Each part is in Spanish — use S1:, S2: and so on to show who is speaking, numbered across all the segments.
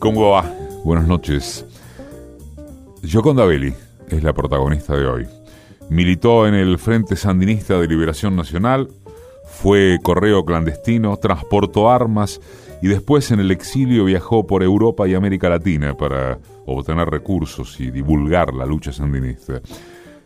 S1: ¿Cómo va? Buenas noches. Yoconda Belli es la protagonista de hoy. Militó en el Frente Sandinista de Liberación Nacional, fue correo clandestino, transportó armas y después en el exilio viajó por Europa y América Latina para obtener recursos y divulgar la lucha sandinista.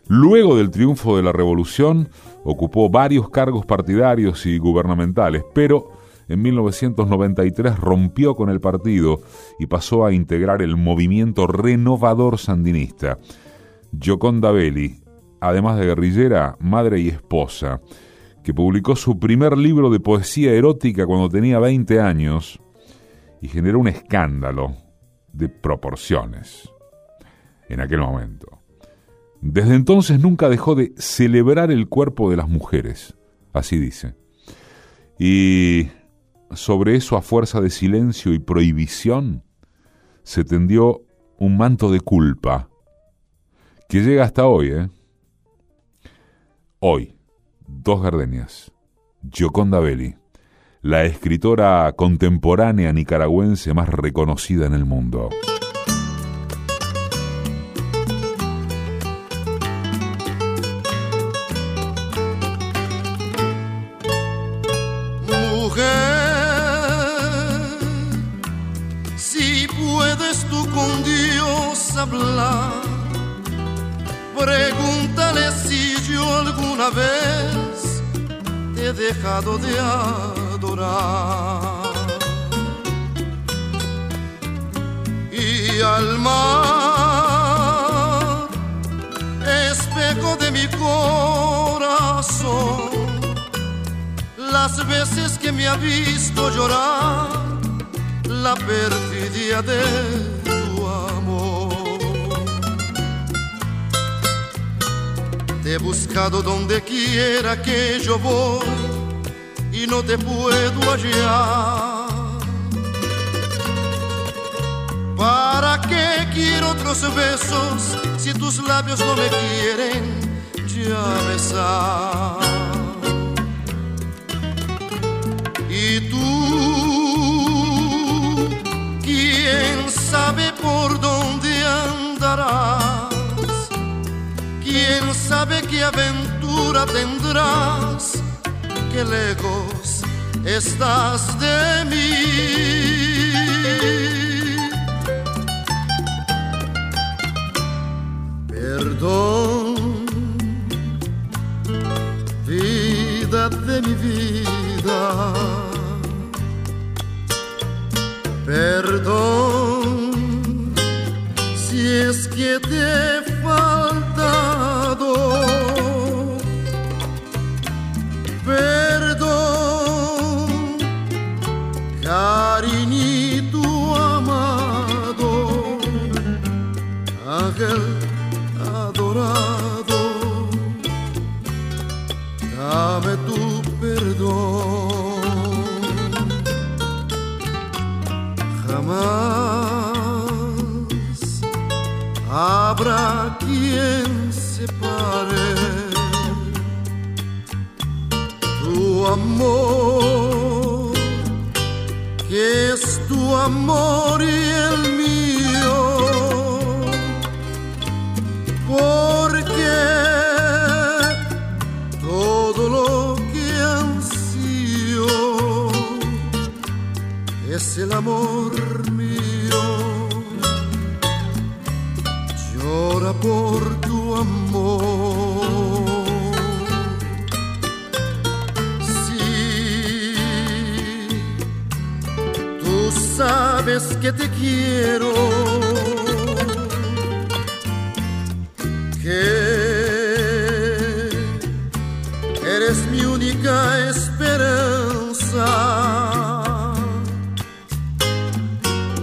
S1: Luego del triunfo de la revolución, ocupó varios cargos partidarios y gubernamentales, pero en 1993 rompió con el partido y pasó a integrar el movimiento renovador sandinista. Gioconda Belli, además de guerrillera, madre y esposa, que publicó su primer libro de poesía erótica cuando tenía 20 años y generó un escándalo de proporciones en aquel momento. Desde entonces nunca dejó de celebrar el cuerpo de las mujeres, así dice. Y sobre eso a fuerza de silencio y prohibición se tendió un manto de culpa que llega hasta hoy, ¿eh? Hoy, dos gardenias. Gioconda Belli, la escritora contemporánea nicaragüense más reconocida en el mundo.
S2: Vez te he dejado de adorar. Y al mar, espejo de mi corazón, las veces que me ha visto llorar, la perfidia de Te he buscado donde quiera que yo voy y no te puedo hallar. ¿Para qué quiero otros besos si tus labios no me quieren ya besar? Y tú, quién sabe por dónde andarás ¿Quién sabe qué aventura tendrás? Qué lejos estás de mí. Perdón, vida de mi vida. Perdón, si es que te Perdón, separe. Tu amor, que es tu amor y el que te quiero, que eres mi única esperanza.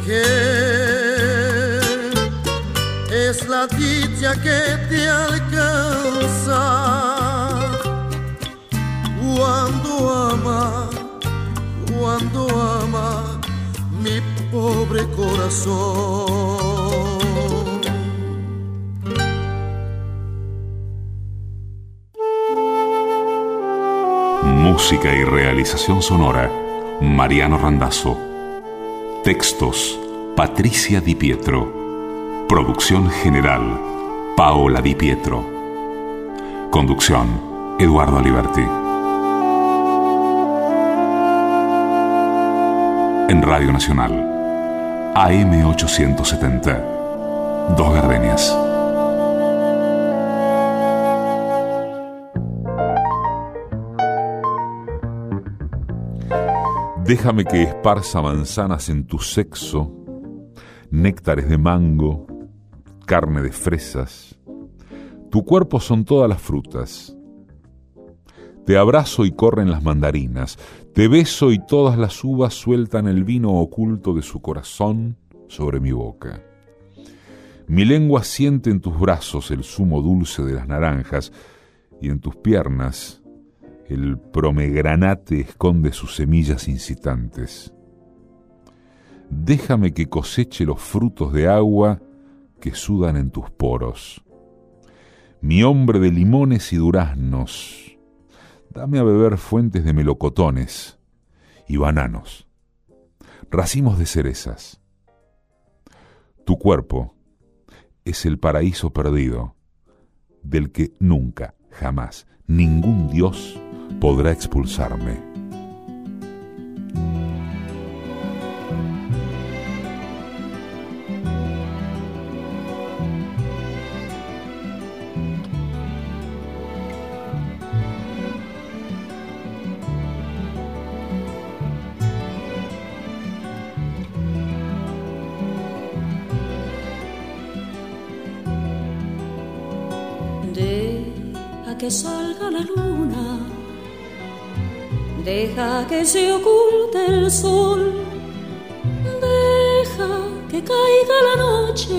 S2: Que es la dicha que te alcanza
S3: Música y realización sonora, Mariano Randazzo. Textos, Patricia Di Pietro. Producción general, Paola Di Pietro. Conducción, Eduardo Aliberti. En Radio Nacional, AM870. Dos Gardenias.
S1: Déjame que esparza manzanas en tu sexo, néctares de mango, carne de fresas. Tu cuerpo son todas las frutas. Te abrazo y corren las mandarinas. Te beso y todas las uvas sueltan el vino oculto de su corazón sobre mi boca. Mi lengua siente en tus brazos el zumo dulce de las naranjas y en tus piernas el promegranate esconde sus semillas incitantes. Déjame que coseche los frutos de agua que sudan en tus poros. Mi hombre de limones y duraznos, dame a beber fuentes de melocotones y bananos, racimos de cerezas. Tu cuerpo es el paraíso perdido del que nunca, jamás, ningún dios podrá expulsarme.
S4: Que salga la luna. Deja que se oculte el sol, deja que caiga la noche.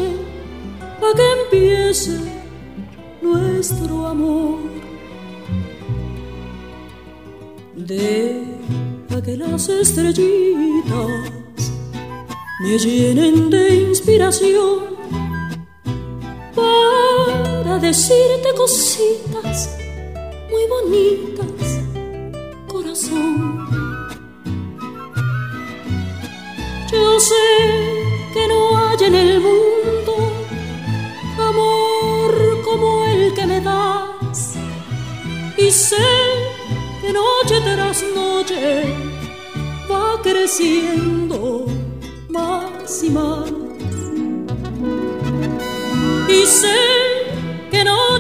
S4: Para que empiece nuestro amor. Deja que las estrellitas me llenen de inspiración decirte cositas muy bonitas yo sé que no hay en el mundo amor como el que me das. Y sé que noche tras noche va creciendo más y más.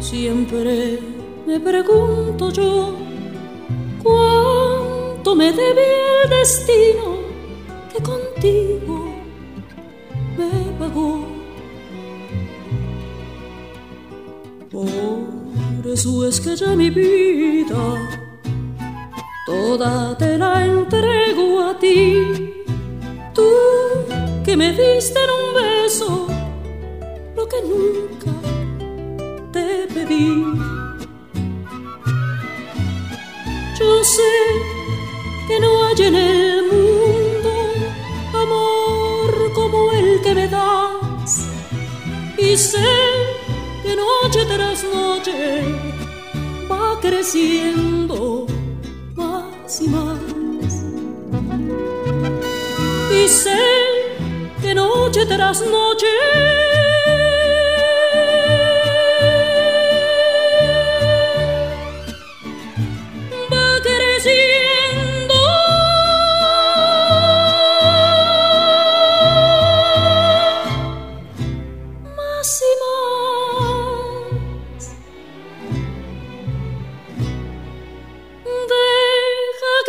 S4: Siempre me pregunto yo cuánto me debe el destino que contigo me pagó. Por eso es que ya mi vida toda te la entrego a ti. Tú que me diste en un beso lo que nunca yo sé que no hay en el mundo amor como el que me das. Y sé que noche tras noche va creciendo más y más. Y sé que noche tras noche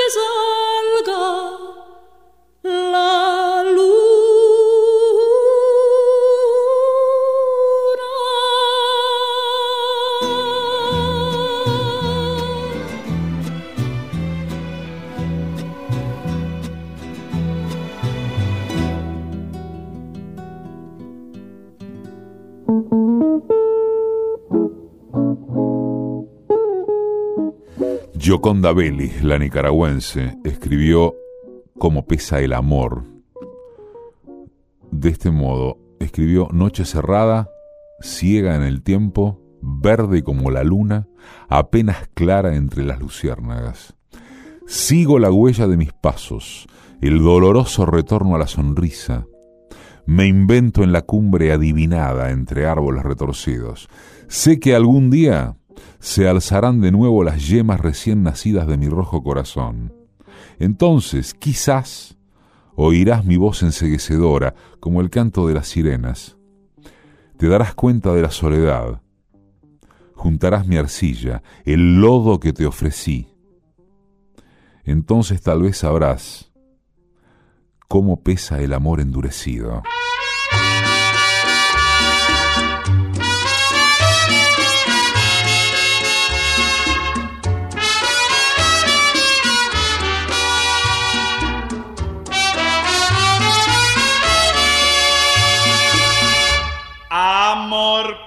S4: desire.
S1: Gioconda Belli, la nicaragüense, escribió Cómo pesa el amor. De este modo, escribió Noche cerrada, ciega en el tiempo, verde como la luna, apenas clara entre las luciérnagas. Sigo la huella de mis pasos, el doloroso retorno a la sonrisa. Me invento en la cumbre adivinada entre árboles retorcidos. Sé que algún día se alzarán de nuevo las yemas recién nacidas de mi rojo corazón. Entonces, quizás, oirás mi voz enseguecedora, como el canto de las sirenas. Te darás cuenta de la soledad. Juntarás mi arcilla, el lodo que te ofrecí. Entonces tal vez sabrás cómo pesa el amor endurecido.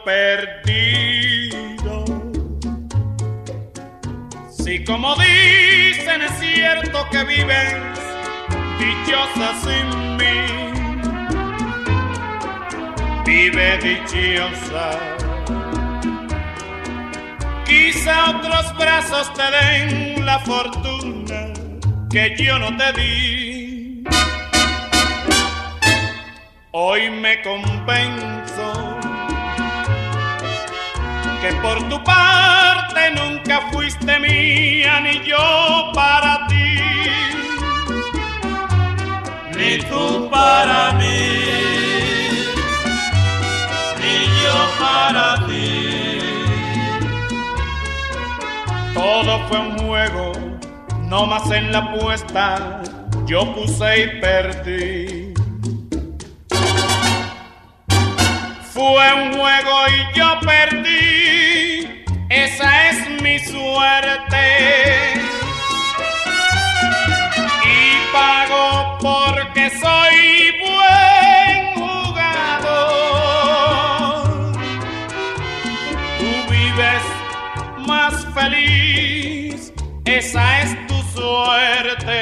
S5: Perdido. Si como dicen es cierto que vives dichosa sin mí, vive dichosa. Quizá otros brazos te den la fortuna que yo no te di. Hoy me compenso que por tu parte nunca fuiste mía ni yo para ti. Ni tú para mí, ni yo para ti. Todo fue un juego, no más en la apuesta, yo puse y perdí. Fue un juego y yo perdí, esa es mi suerte. Y pago porque soy buen jugador. Tú vives más feliz, esa es tu suerte.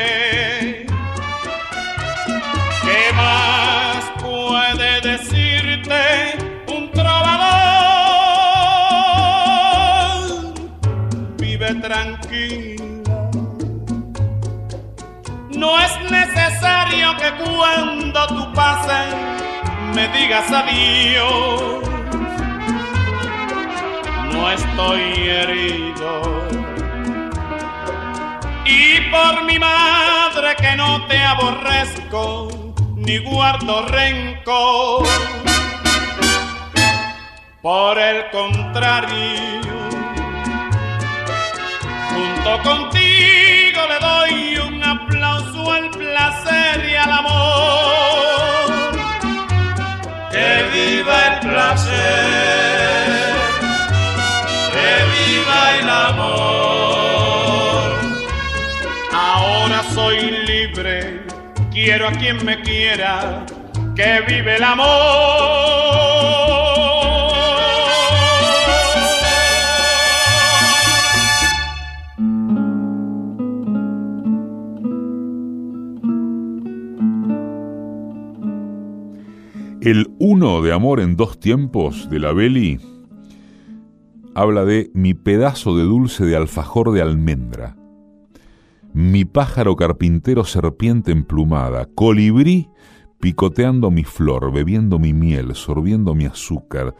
S5: ¿Qué más puede decirte? No es necesario que cuando tú pases me digas adiós. No estoy herido. Y por mi madre que no te aborrezco, ni guardo rencor. Por el contrario, Contigo le doy un aplauso al placer y al amor. Que viva el placer, que viva el amor. Ahora soy libre, quiero a quien me quiera, que vive el amor.
S1: Uno de amor en dos tiempos de la Beli habla de mi pedazo de dulce de alfajor de almendra, mi pájaro carpintero serpiente emplumada, colibrí picoteando mi flor, bebiendo mi miel, sorbiendo mi azúcar,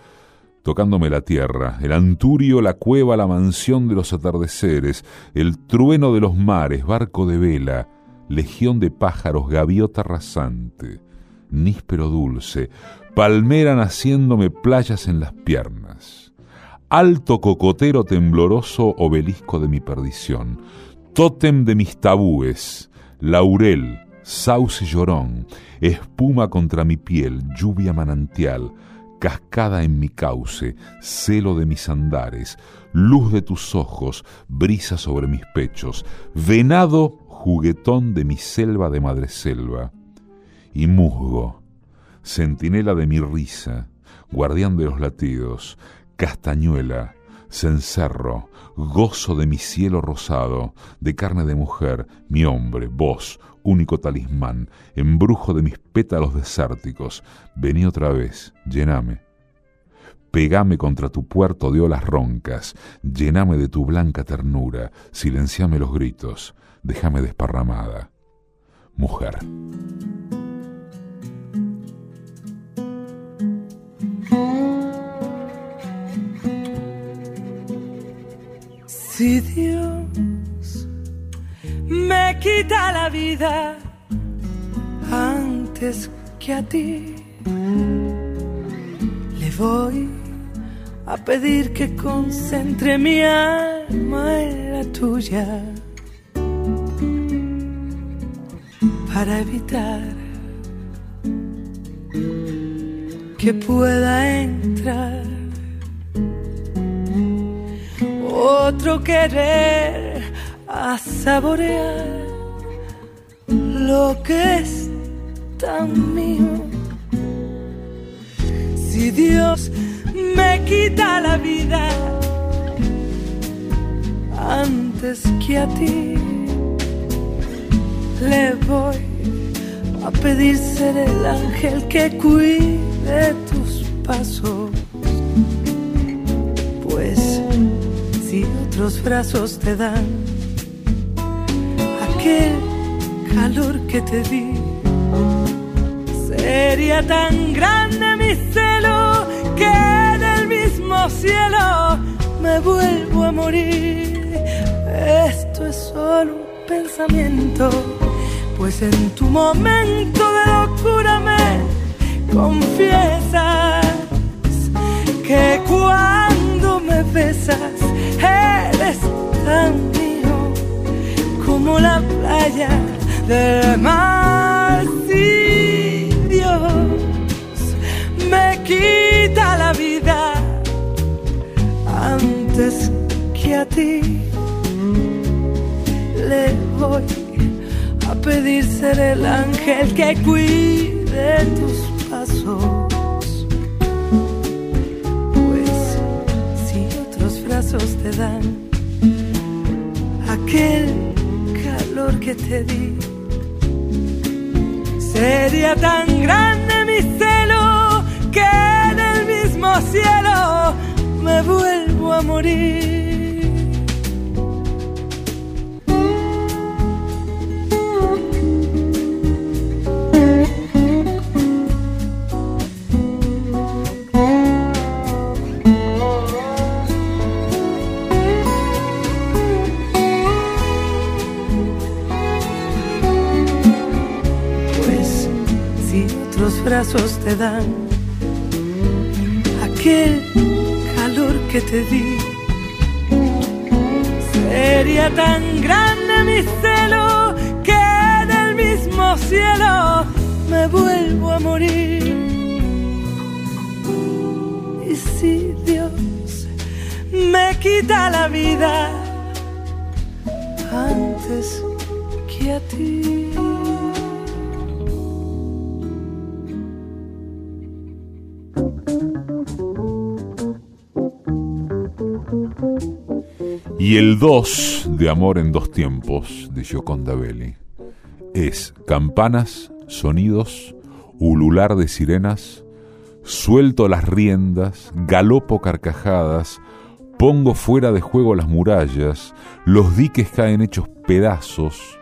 S1: tocándome la tierra, el anturio, la cueva, la mansión de los atardeceres, el trueno de los mares, barco de vela, legión de pájaros, gaviota rasante níspero dulce, palmera naciéndome playas en las piernas, alto cocotero tembloroso obelisco de mi perdición, tótem de mis tabúes, laurel, sauce llorón, espuma contra mi piel, lluvia manantial, cascada en mi cauce, celo de mis andares, luz de tus ojos, brisa sobre mis pechos, venado juguetón de mi selva de madreselva, y musgo, centinela de mi risa, guardián de los latidos, castañuela, cencerro, gozo de mi cielo rosado, de carne de mujer, mi hombre, vos, único talismán, embrujo de mis pétalos desérticos, vení otra vez, llename. Pegame contra tu puerto de olas roncas, llename de tu blanca ternura, silenciame los gritos, déjame desparramada. Mujer.
S6: Si Dios me quita la vida antes que a ti, le voy a pedir que concentre mi alma en la tuya para evitar que pueda entrar otro querer a saborear lo que es tan mío. Si Dios me quita la vida antes que a ti, le voy a pedir ser el ángel que cuide tus pasos. Pues si otros brazos te dan aquel calor que te di, sería tan grande mi celo que en el mismo cielo me vuelvo a morir. Esto es solo un pensamiento, pues en tu momento de locura me confiesas que cuando me besas eres tan mío como la playa del mar. Si Dios me quita la vida antes que a ti, le voy a pedir ser el ángel que cuide tus aquel calor que te di. Sería tan grande mi celo que en el mismo cielo me vuelvo a morir. Te dan aquel calor que te di. El
S1: 2 de Amor en dos tiempos de Gioconda Belli es campanas, sonidos, ulular de sirenas, suelto las riendas, galopo carcajadas, pongo fuera de juego las murallas, los diques caen hechos pedazos,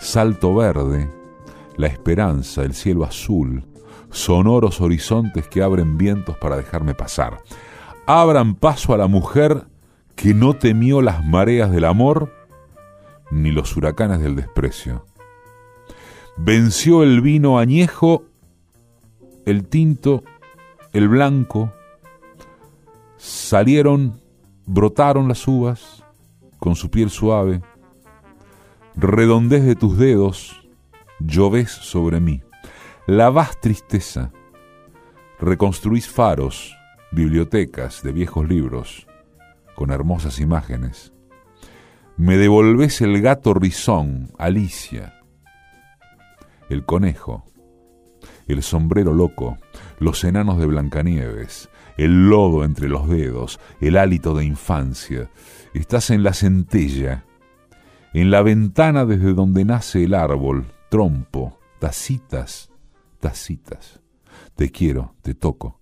S1: salto verde, la esperanza, el cielo azul, sonoros horizontes que abren vientos para dejarme pasar. Abran paso a la mujer que no temió las mareas del amor ni los huracanes del desprecio. Venció el vino añejo, el tinto, el blanco, salieron, brotaron las uvas con su piel suave, redondez de tus dedos, llovés sobre mí, lavás tristeza, reconstruís faros, bibliotecas de viejos libros, con hermosas imágenes. Me devolvés el gato rizón, Alicia, el conejo, el sombrero loco, los enanos de Blancanieves, el lodo entre los dedos, el hálito de infancia. Estás en la centella, en la ventana desde donde nace el árbol, trompo, tacitas, tacitas. Te quiero, te toco,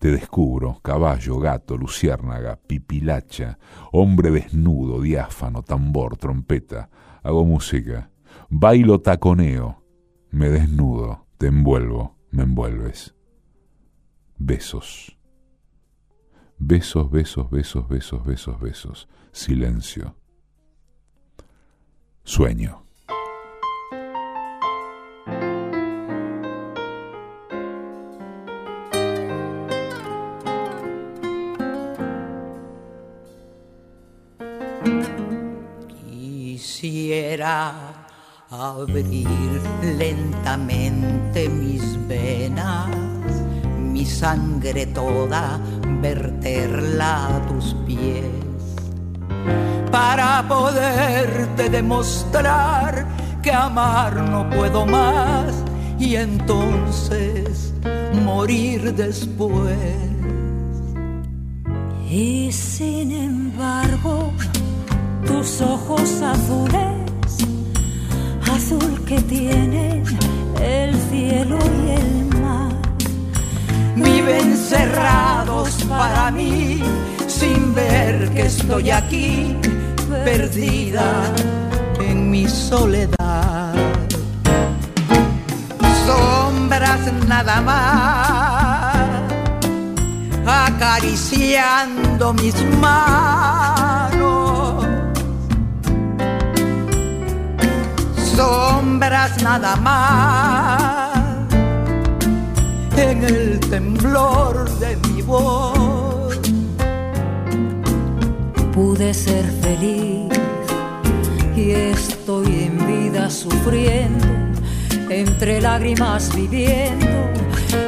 S1: te descubro, caballo, gato, luciérnaga, pipilacha, hombre desnudo, diáfano, tambor, trompeta. Hago música, bailo taconeo, me desnudo, te envuelvo, me envuelves. Besos. Besos, besos, besos, besos, besos, besos. Silencio. Sueño.
S7: Abrir lentamente mis venas, mi sangre toda, verterla a tus pies, para poderte demostrar que amar no puedo más y entonces morir después.
S8: Y sin embargo, tus ojos azules azul que tienen el cielo y el mar.
S7: Viven cerrados para mí, sin ver que estoy aquí, perdida en mi soledad. Sombras nada más, acariciando mis manos sombras nada más en el temblor de mi voz.
S8: Pude ser feliz y estoy en vida sufriendo, entre lágrimas viviendo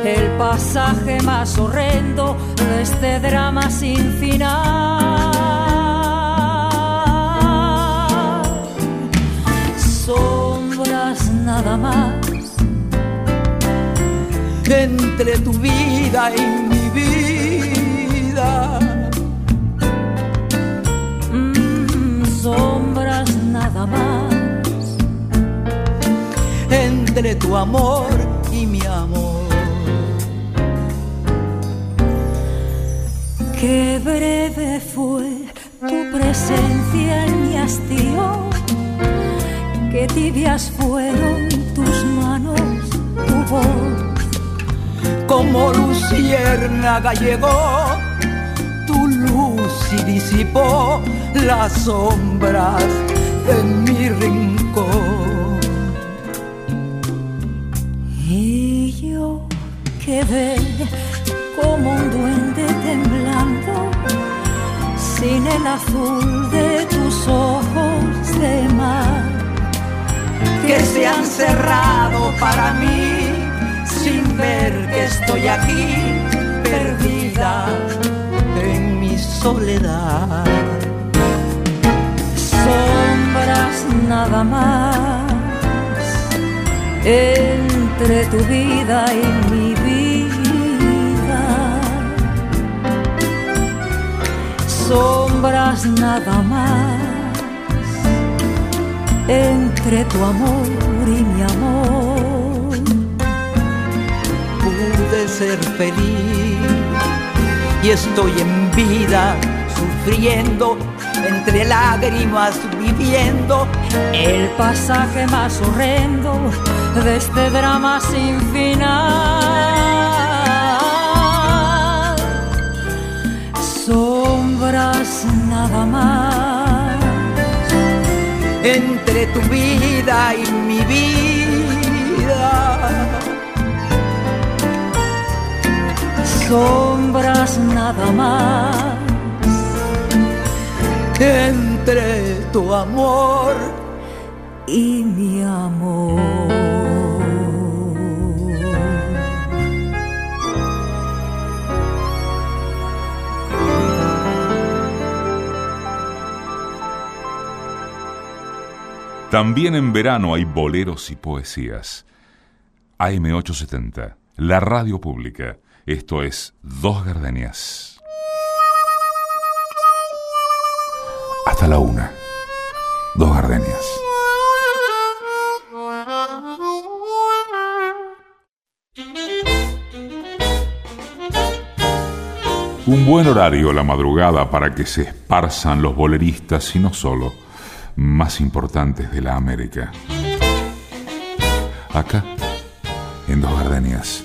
S8: el pasaje más horrendo de este drama sin final. Nada más.
S7: Entre tu vida y mi vida.
S8: Mm, sombras nada más.
S7: Entre tu amor y mi amor.
S8: Qué breve fue tu presencia en mi hastío Qué tibias fueron tus manos, tu voz.
S7: Como luciérnaga llegó tu luz y disipó las sombras en mi rincón.
S8: Y yo quedé como un duende temblando, sin el azul de tus ojos de mar
S7: que se han cerrado para mí sin ver que estoy aquí perdida en mi soledad.
S8: Sombras nada más entre tu vida y mi vida. Sombras nada más entre tu amor y mi amor.
S7: Pude ser feliz y estoy en vida sufriendo entre lágrimas viviendo
S8: el pasaje más horrendo de este drama sin final. Sombras nada más
S7: entre tu vida y mi vida.
S8: Sombras nada más
S7: entre tu amor
S8: y mi amor.
S1: También en verano hay boleros y poesías. AM870,
S3: la radio pública. Esto es Dos Gardenias. Hasta la una. Dos Gardenias. Un buen horario la madrugada para que se esparzan los boleristas y no solo, más importantes de la América. Acá, en Dos Gardenias,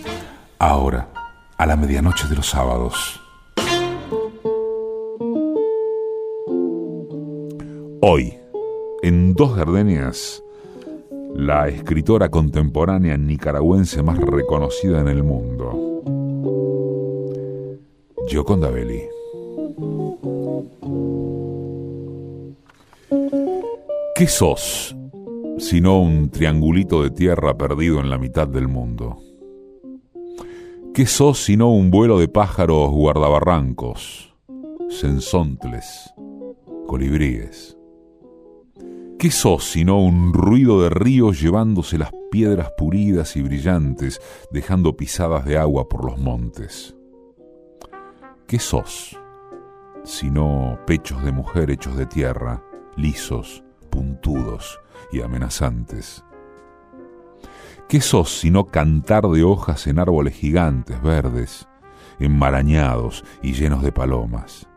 S3: ahora, a la medianoche de los sábados. Hoy, en Dos Gardenias, la escritora contemporánea nicaragüense más reconocida en el mundo. Gioconda Belli. ¿Qué sos sino un triangulito de tierra perdido en la mitad del mundo? ¿Qué sos sino un vuelo de pájaros guardabarrancos, sensontles, colibríes? ¿Qué sos sino un ruido de ríos llevándose las piedras pulidas y brillantes, dejando pisadas de agua por los montes? ¿Qué sos? Sino pechos de mujer hechos de tierra, lisos, puntudos y amenazantes. ¿Qué sos sino cantar de hojas en árboles gigantes, verdes, enmarañados y llenos de palomas?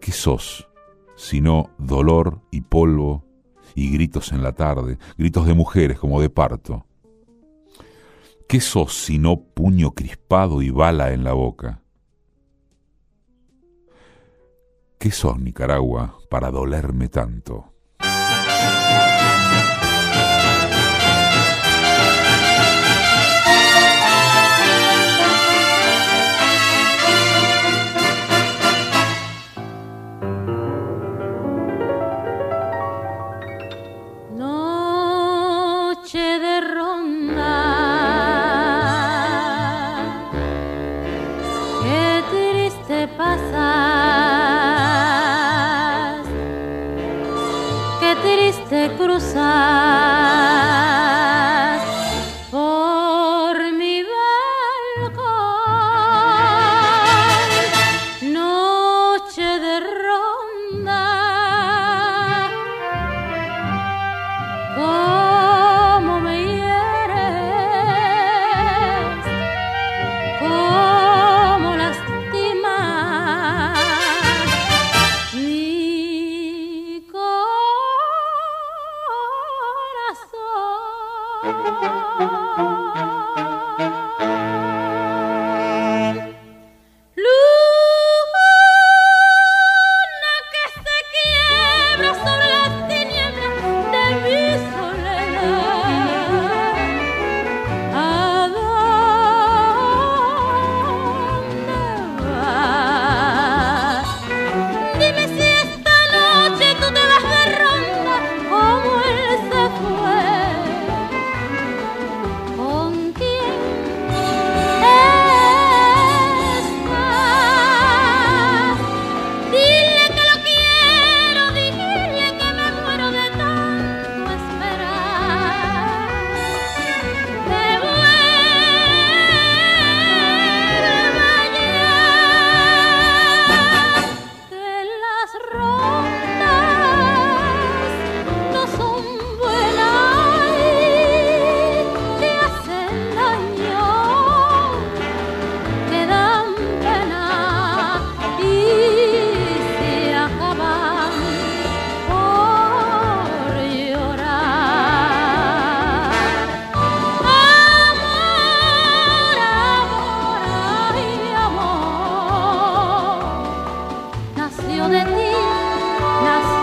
S3: ¿Qué sos sino dolor y polvo y gritos en la tarde, gritos de mujeres como de parto? ¿Qué sos sino puño crispado y bala en la boca? ¿Qué sos, Nicaragua, para dolerme tanto? passar. de ti nació.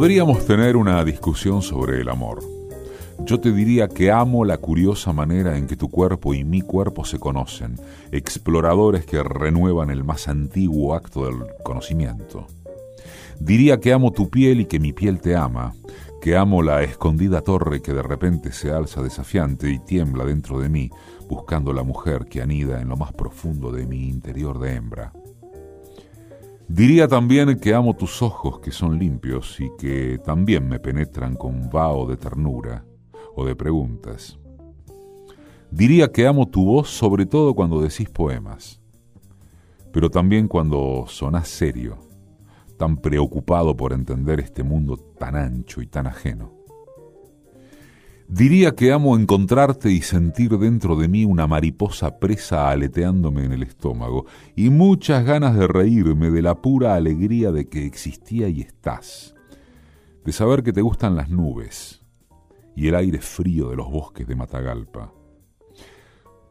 S1: Podríamos tener una discusión sobre el amor. Yo te diría que amo la curiosa manera en que tu cuerpo y mi cuerpo se conocen, exploradores que renuevan el más antiguo acto del conocimiento. Diría que amo tu piel y que mi piel te ama, que amo la escondida torre que de repente se alza desafiante y tiembla dentro de mí, buscando la mujer que anida en lo más profundo de mi interior de hembra. Diría también que amo tus ojos que son limpios y que también me penetran con vaho de ternura o de preguntas. Diría que amo tu voz sobre todo cuando decís poemas, pero también cuando sonás serio, tan preocupado por entender este mundo tan ancho y tan ajeno. Diría que amo encontrarte y sentir dentro de mí una mariposa presa aleteándome en el estómago y muchas ganas de reírme de la pura alegría de que existía y estás, de saber que te gustan las nubes, y el aire frío de los bosques de Matagalpa.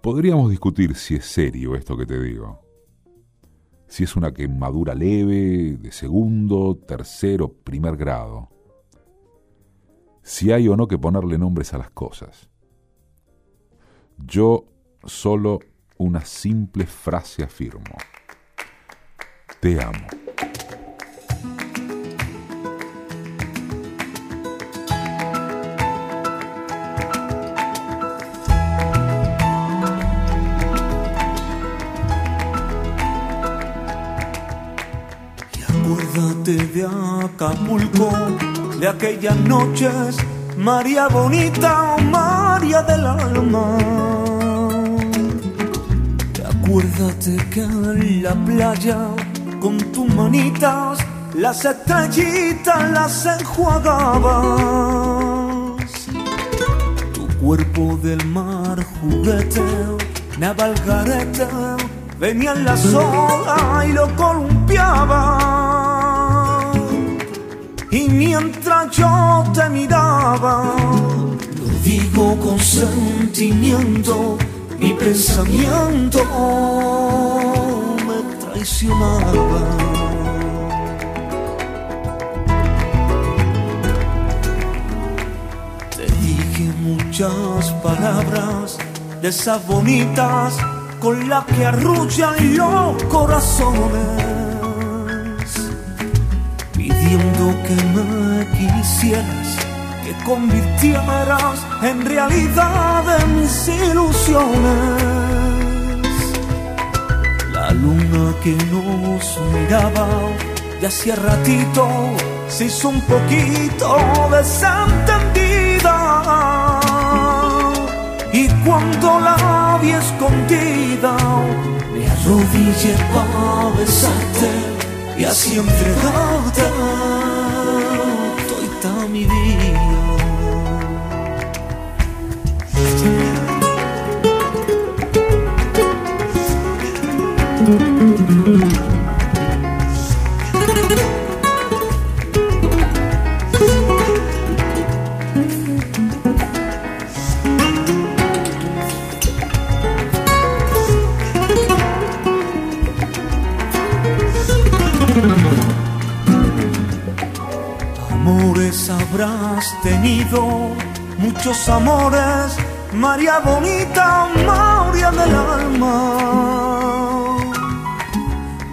S1: Podríamos discutir si es serio esto que te digo. Si es una quemadura leve, de segundo, tercero, primer grado. Si hay o no que ponerle nombres a las cosas. Yo solo una simple frase afirmo. Te amo.
S9: de Acapulco, de aquellas noches, María Bonita, María del alma. Acuérdate que en la playa, con tus manitas, las estrellitas las enjuagabas. Tu cuerpo del mar juguete, navalgarete, venía en la sola y lo columpiaba y mientras yo te miraba, lo digo con sentimiento, mi pensamiento me traicionaba. Te dije muchas palabras de esas bonitas con las que arrullan los corazones que me quisieras, que convirtieras en realidad de mis ilusiones. La luna que nos miraba ya hacía ratito se hizo un poquito desentendida. Y cuando la vi escondida, me arrodillé para besarte y así entregarte tenido muchos amores, María bonita, María del alma,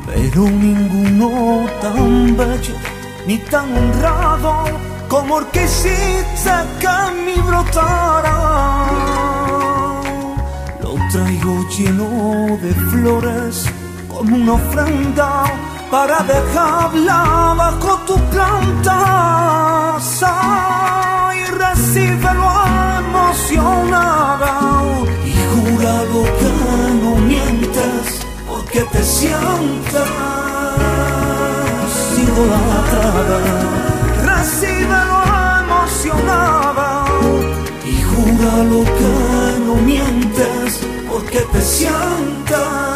S9: pero ninguno tan bello ni tan honrado como el que hiciste que en mí brotara. Lo traigo lleno de flores como una ofrenda para dejarla bajo tu planta. Y recíbelo emocionada y jurado que no mientes porque te sientas idolatrada recíbelo emocionada y júralo que no mientes porque te sientas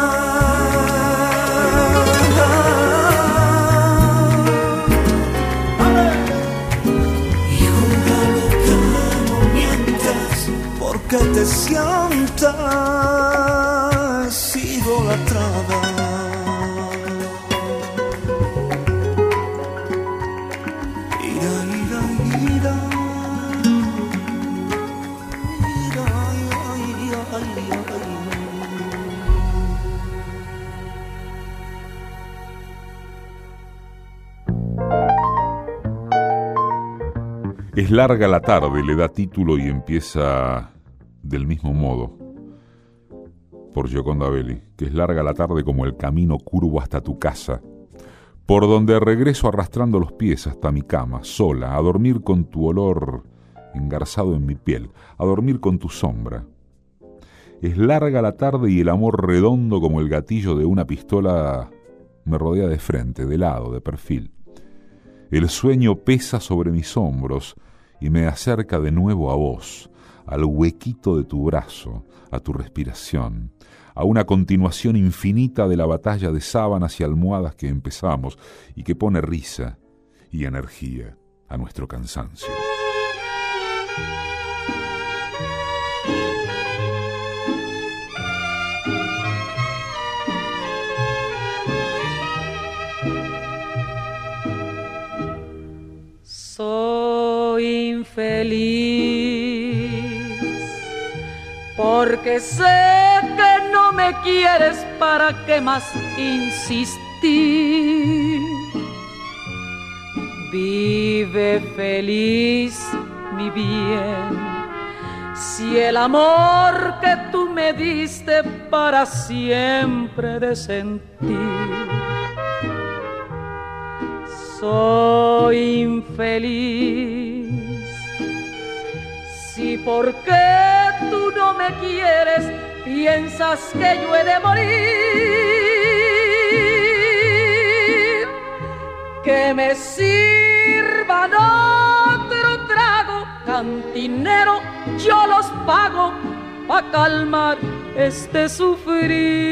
S9: te sientas idolatrada. Ira,
S1: Es larga la tarde, le da título y empieza del mismo modo por Gioconda Belli, que es larga la tarde como el camino curvo hasta tu casa, por donde regreso arrastrando los pies hasta mi cama, sola, a dormir con tu olor engarzado en mi piel, a dormir con tu sombra. Es larga la tarde y el amor redondo como el gatillo de una pistola me rodea de frente, de lado, de perfil. El sueño pesa sobre mis hombros y me acerca de nuevo a vos, al huequito de tu brazo, a tu respiración, a una continuación infinita de la batalla de sábanas y almohadas que empezamos y que pone risa y energía a nuestro cansancio.
S10: Soy infeliz porque sé que no me quieres para qué más insistir. Vive feliz, mi bien, si el amor que tú me diste para siempre de sentir. Soy infeliz, si porque tú no me quieres, piensas que yo he de morir. Que me sirvan otro trago, cantinero, yo los pago para calmar este sufrir.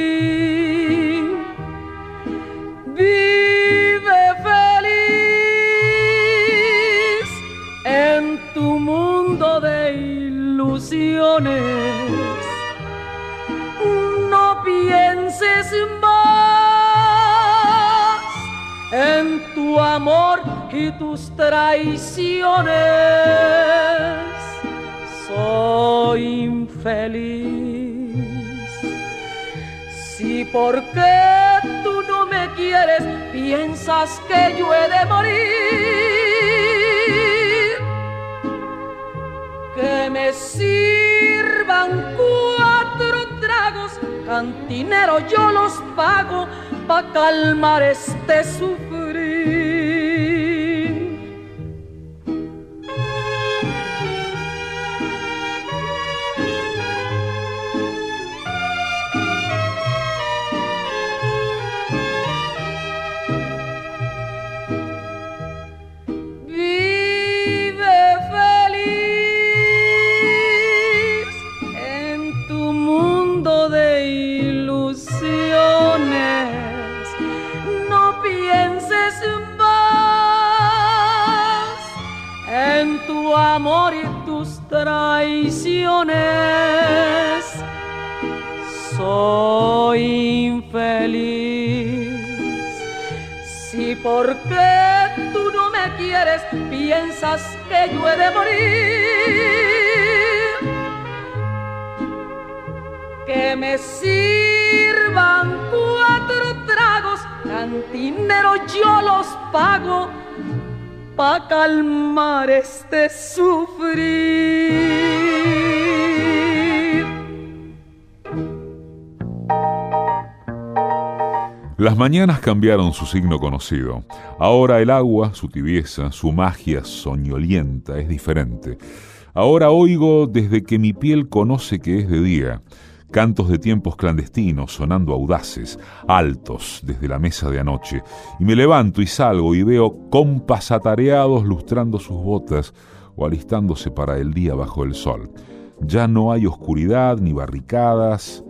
S10: No pienses más en tu amor y tus traiciones. Soy infeliz. Si porque tú no me quieres, piensas que yo he de morir que me sirvan cuatro tragos, cantinero yo los pago pa' calmar este sufrir. Si porque tú no me quieres piensas que yo he de morir. Que me sirvan cuatro tragos, cantinero yo los pago para calmar este sufrir.
S1: Las mañanas cambiaron su signo conocido. Ahora el agua, su tibieza, su magia soñolienta es diferente. Ahora oigo desde que mi piel conoce que es de día cantos de tiempos clandestinos sonando audaces, altos desde la mesa de anoche, y me levanto y salgo y veo compas atareados lustrando sus botas o alistándose para el día bajo el sol. Ya no hay oscuridad, ni barricadas,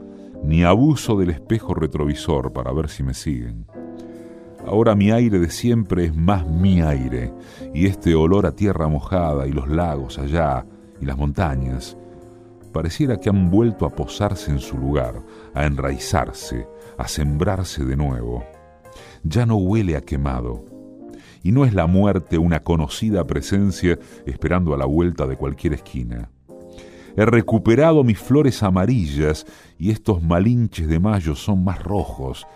S1: ni abuso del espejo retrovisor para ver si me siguen. Ahora mi aire de siempre es más mi aire, y este olor a tierra mojada y los lagos allá y las montañas, pareciera que han vuelto a posarse en su lugar, a enraizarse, a sembrarse de nuevo. Ya no huele a quemado, y no es la muerte una conocida presencia esperando a la vuelta de cualquier esquina. He recuperado mis flores amarillas y estos malinches de mayo son más rojos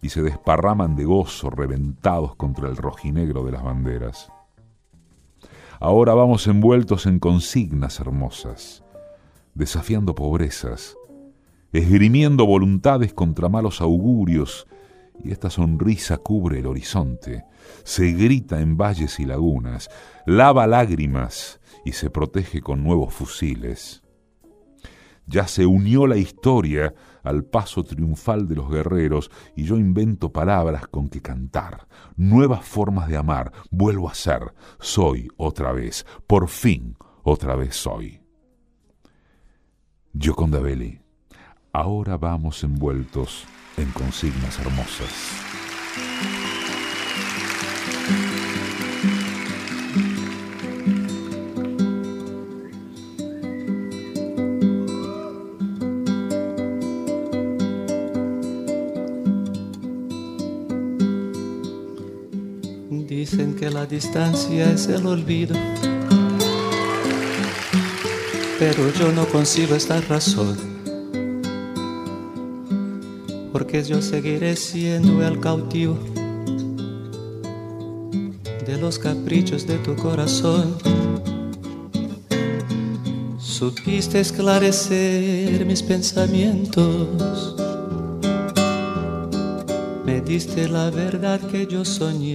S1: y se desparraman de gozo reventados contra el rojinegro de las banderas. Ahora vamos envueltos en consignas hermosas, desafiando pobrezas, esgrimiendo voluntades contra malos augurios, y esta sonrisa cubre el horizonte, se grita en valles y lagunas, lava lágrimas y se protege con nuevos fusiles. Ya se unió la historia al paso triunfal de los guerreros y yo invento palabras con que cantar, nuevas formas de amar, vuelvo a ser, soy otra vez, por fin otra vez soy. Gioconda Belli, ahora vamos envueltos en consignas hermosas.
S11: Que la distancia es el olvido, pero yo no consigo esta razón, porque yo seguiré siendo el cautivo de los caprichos de tu corazón. Supiste esclarecer mis pensamientos, me diste la verdad que yo soñé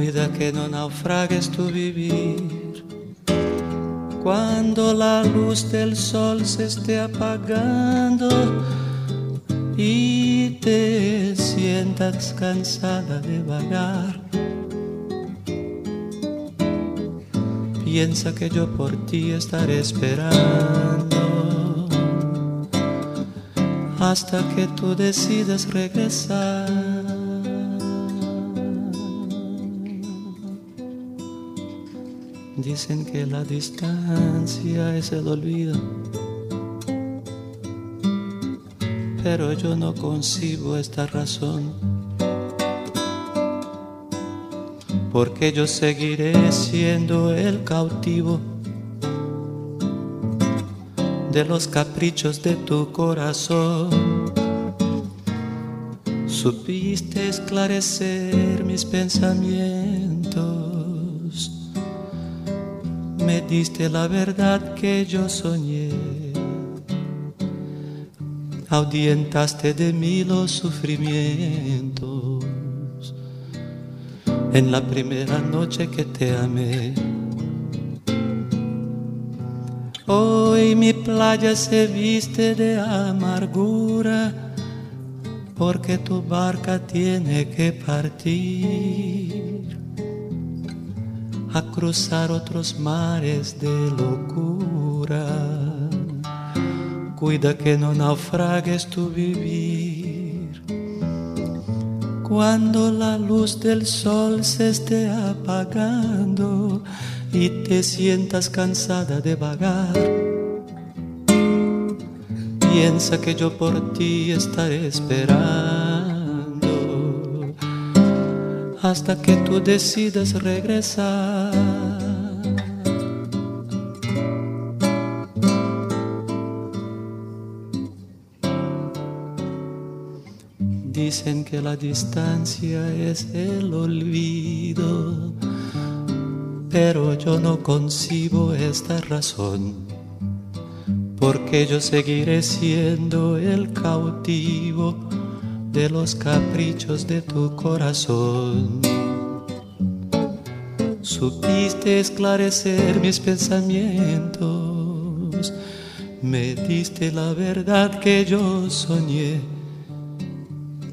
S11: Cuida que no naufragues tu vivir. Cuando la luz del sol se esté apagando y te sientas cansada de vagar. Piensa que yo por ti estaré esperando hasta que tú decidas regresar. Dicen que la distancia es el olvido, pero yo no concibo esta razón, porque yo seguiré siendo el cautivo de los caprichos de tu corazón. Supiste esclarecer mis pensamientos diste la verdad que yo soñé. Audientaste de mí los sufrimientos en la primera noche que te amé. Hoy mi playa se viste de amargura porque tu barca tiene que partir a cruzar otros mares de locura. Cuida que no naufragues tu vivir. Cuando la luz del sol se esté apagando y te sientas cansada de vagar, piensa que yo por ti estaré esperando hasta que tú decidas regresar. Dicen que la distancia es el olvido, pero yo no concibo esta razón, porque yo seguiré siendo el cautivo de los caprichos de tu corazón. Supiste esclarecer mis pensamientos, me diste la verdad que yo soñé,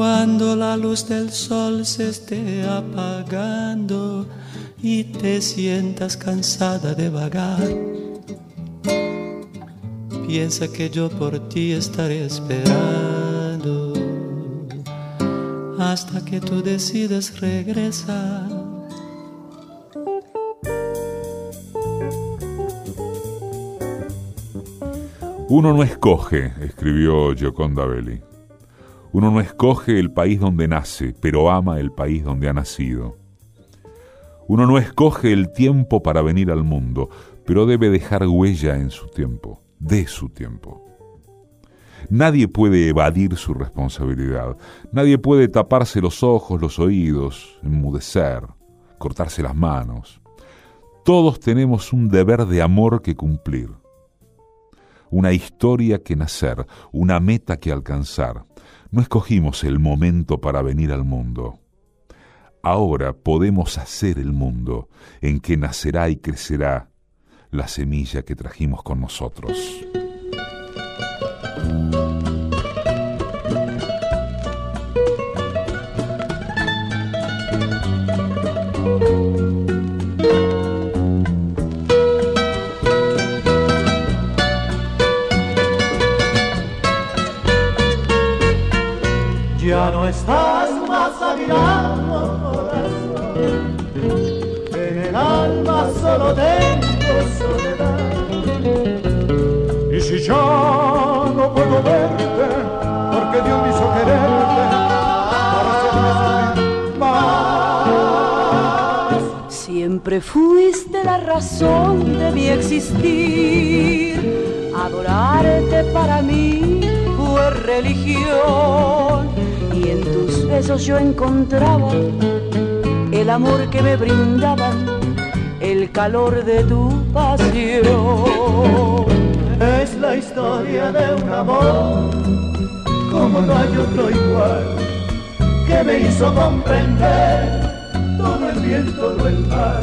S11: Cuando la luz del sol se esté apagando y te sientas cansada de vagar, piensa que yo por ti estaré esperando hasta que tú decidas regresar.
S1: Uno no escoge, escribió Gioconda Belli. Uno no escoge el país donde nace, pero ama el país donde ha nacido. Uno no escoge el tiempo para venir al mundo, pero debe dejar huella en su tiempo, de su tiempo. Nadie puede evadir su responsabilidad, nadie puede taparse los ojos, los oídos, enmudecer, cortarse las manos. Todos tenemos un deber de amor que cumplir, una historia que nacer, una meta que alcanzar. No escogimos el momento para venir al mundo. Ahora podemos hacer el mundo en que nacerá y crecerá la semilla que trajimos con nosotros.
S12: No estás más a mi lado, corazón. En el alma solo tengo soledad. Y si ya no puedo verte, porque Dios me hizo quererte, para hacerme más.
S7: Siempre fuiste la razón de mi existir. Adorarte para mí fue religión. En tus besos yo encontraba el amor que me brindaban, el calor de tu pasión.
S12: Es la historia de un amor, como no hay otro igual, que me hizo comprender todo el bien, todo el mal,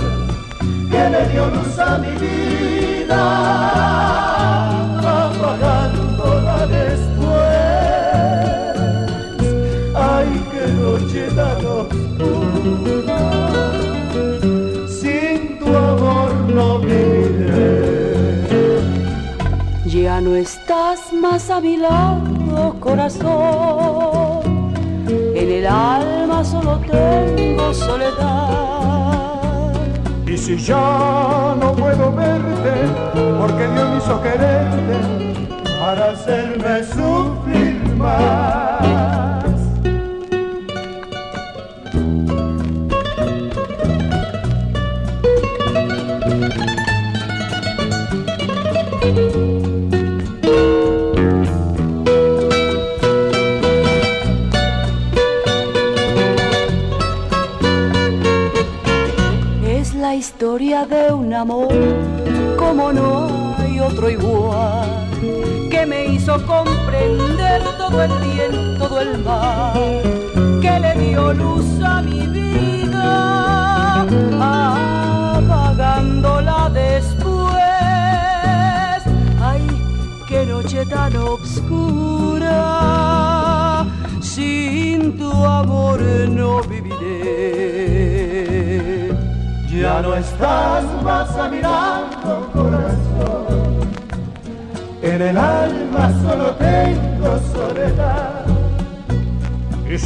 S12: que le dio luz a mi vida,
S7: más a mi lado, corazón. En el alma solo tengo soledad.
S12: Y si ya no puedo verte, porque Dios me hizo quererte para hacerme sufrir más.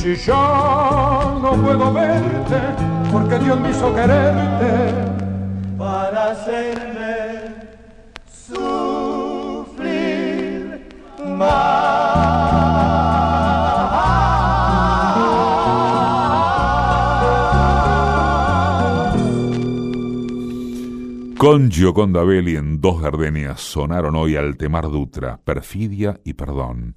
S12: Si ya no puedo verte, porque Dios me hizo quererte para hacerme sufrir más.
S1: Con Gioconda Belli en Dos Gardenias sonaron hoy Altemar Dutra, Perfidia y Perdón.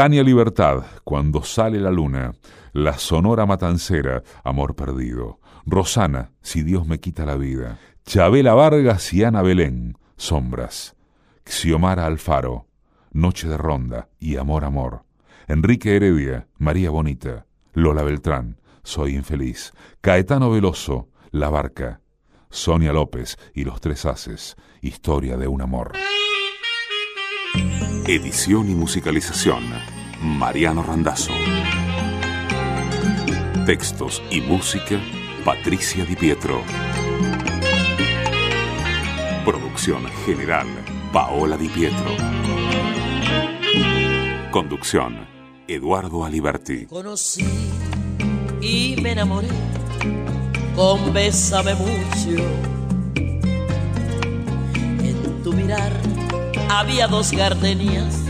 S1: Tania Libertad, Cuando sale la luna, La Sonora Matancera, Amor Perdido. Rosana, si Dios me quita la vida. Chabela Vargas y Ana Belén, Sombras. Xiomara Alfaro, Noche de Ronda y Amor Amor. Enrique Heredia, María Bonita. Lola Beltrán, Soy Infeliz. Caetano Veloso, La Barca. Sonia López y Los Tres Haces, Historia de un Amor.
S13: Edición y musicalización, Mariano Randazzo. Textos y música, Patricia Di Pietro. Producción general, Paola Di Pietro. Conducción, Eduardo Aliberti.
S14: Conocí y me enamoré con Bésame mucho. En tu mirar había dos gardenias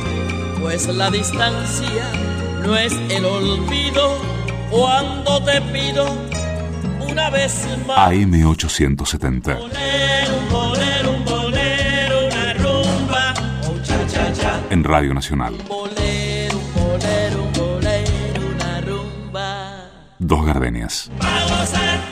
S14: pues la distancia no es el olvido cuando te pido una vez más.
S13: AM870.
S14: una rumba,
S13: En Radio Nacional.
S14: bolero, bolero, bolero, una rumba.
S13: Dos gardenias.
S14: Vamos a